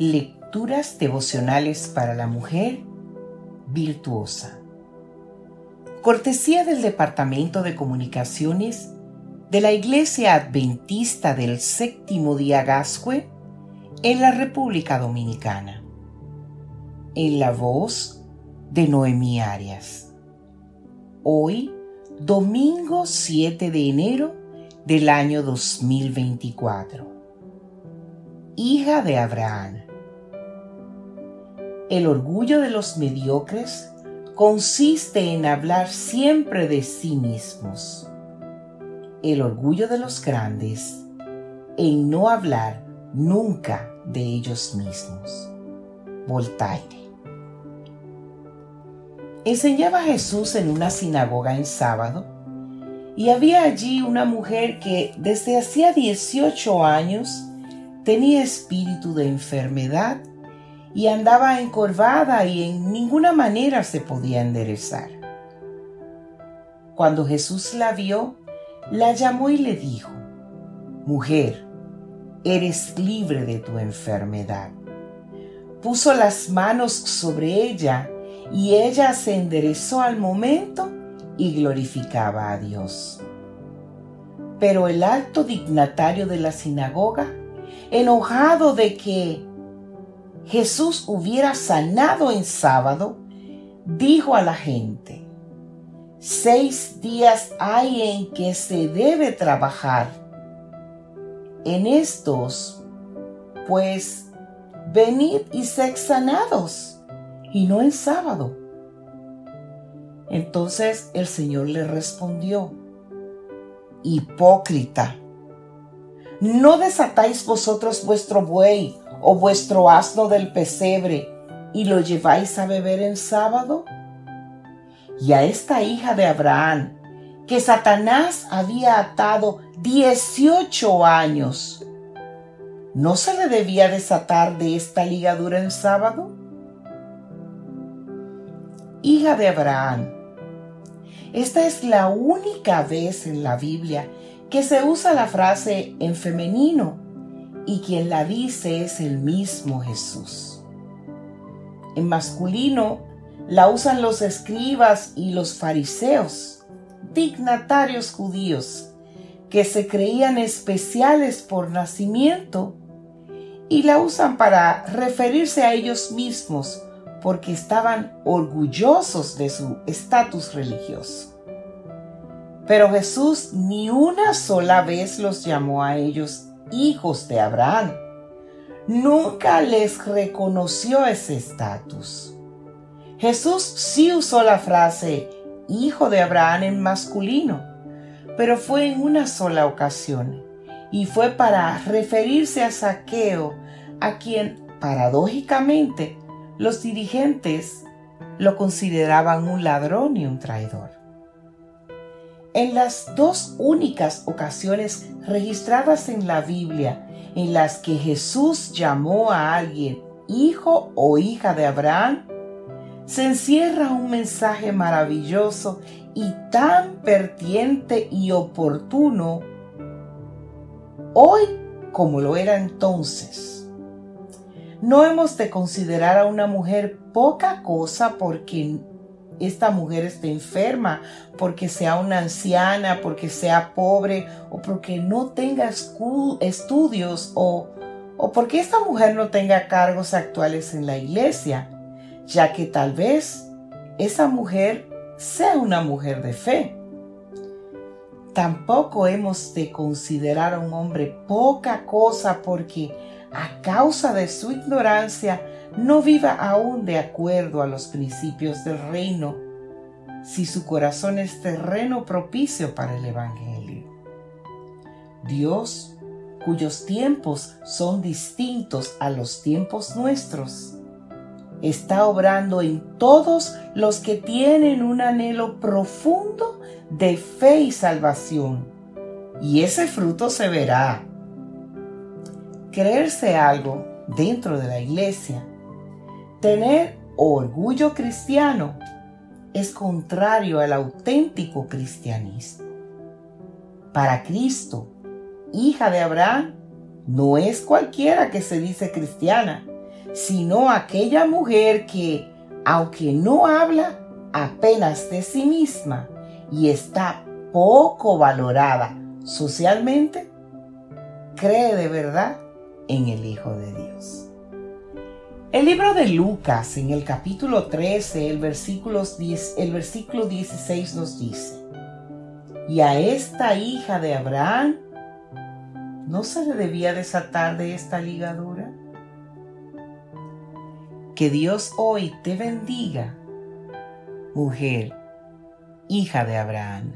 Lecturas devocionales para la mujer virtuosa. Cortesía del Departamento de Comunicaciones de la Iglesia Adventista del Séptimo Día Gascue en la República Dominicana. En la voz de Noemí Arias. Hoy, domingo 7 de enero del año 2024. Hija de Abraham. El orgullo de los mediocres consiste en hablar siempre de sí mismos. El orgullo de los grandes en no hablar nunca de ellos mismos. Voltaire. Enseñaba Jesús en una sinagoga en sábado y había allí una mujer que desde hacía 18 años tenía espíritu de enfermedad y andaba encorvada y en ninguna manera se podía enderezar. Cuando Jesús la vio, la llamó y le dijo, Mujer, eres libre de tu enfermedad. Puso las manos sobre ella y ella se enderezó al momento y glorificaba a Dios. Pero el alto dignatario de la sinagoga, enojado de que Jesús hubiera sanado en sábado, dijo a la gente, seis días hay en que se debe trabajar. En estos, pues, venid y sed sanados, y no en sábado. Entonces el Señor le respondió, Hipócrita, ¿no desatáis vosotros vuestro buey o vuestro asno del pesebre y lo lleváis a beber en sábado? Y a esta hija de Abraham, que Satanás había atado 18 años, ¿no se le debía desatar de esta ligadura en sábado? Hija de Abraham, esta es la única vez en la Biblia que se usa la frase en femenino y quien la dice es el mismo Jesús. En masculino la usan los escribas y los fariseos, dignatarios judíos, que se creían especiales por nacimiento y la usan para referirse a ellos mismos porque estaban orgullosos de su estatus religioso. Pero Jesús ni una sola vez los llamó a ellos hijos de Abraham. Nunca les reconoció ese estatus. Jesús sí usó la frase hijo de Abraham en masculino, pero fue en una sola ocasión y fue para referirse a Saqueo, a quien paradójicamente los dirigentes lo consideraban un ladrón y un traidor. En las dos únicas ocasiones registradas en la Biblia en las que Jesús llamó a alguien hijo o hija de Abraham, se encierra un mensaje maravilloso y tan pertinente y oportuno hoy como lo era entonces. No hemos de considerar a una mujer poca cosa porque esta mujer esté enferma, porque sea una anciana, porque sea pobre o porque no tenga estudios o, o porque esta mujer no tenga cargos actuales en la iglesia, ya que tal vez esa mujer sea una mujer de fe. Tampoco hemos de considerar a un hombre poca cosa porque a causa de su ignorancia no viva aún de acuerdo a los principios del reino, si su corazón es terreno propicio para el Evangelio. Dios, cuyos tiempos son distintos a los tiempos nuestros, está obrando en todos los que tienen un anhelo profundo de fe y salvación, y ese fruto se verá. Creerse algo dentro de la iglesia Tener orgullo cristiano es contrario al auténtico cristianismo. Para Cristo, hija de Abraham, no es cualquiera que se dice cristiana, sino aquella mujer que, aunque no habla apenas de sí misma y está poco valorada socialmente, cree de verdad en el Hijo de Dios. El libro de Lucas en el capítulo 13, el versículo, 10, el versículo 16 nos dice, y a esta hija de Abraham no se le debía desatar de esta ligadura. Que Dios hoy te bendiga, mujer, hija de Abraham.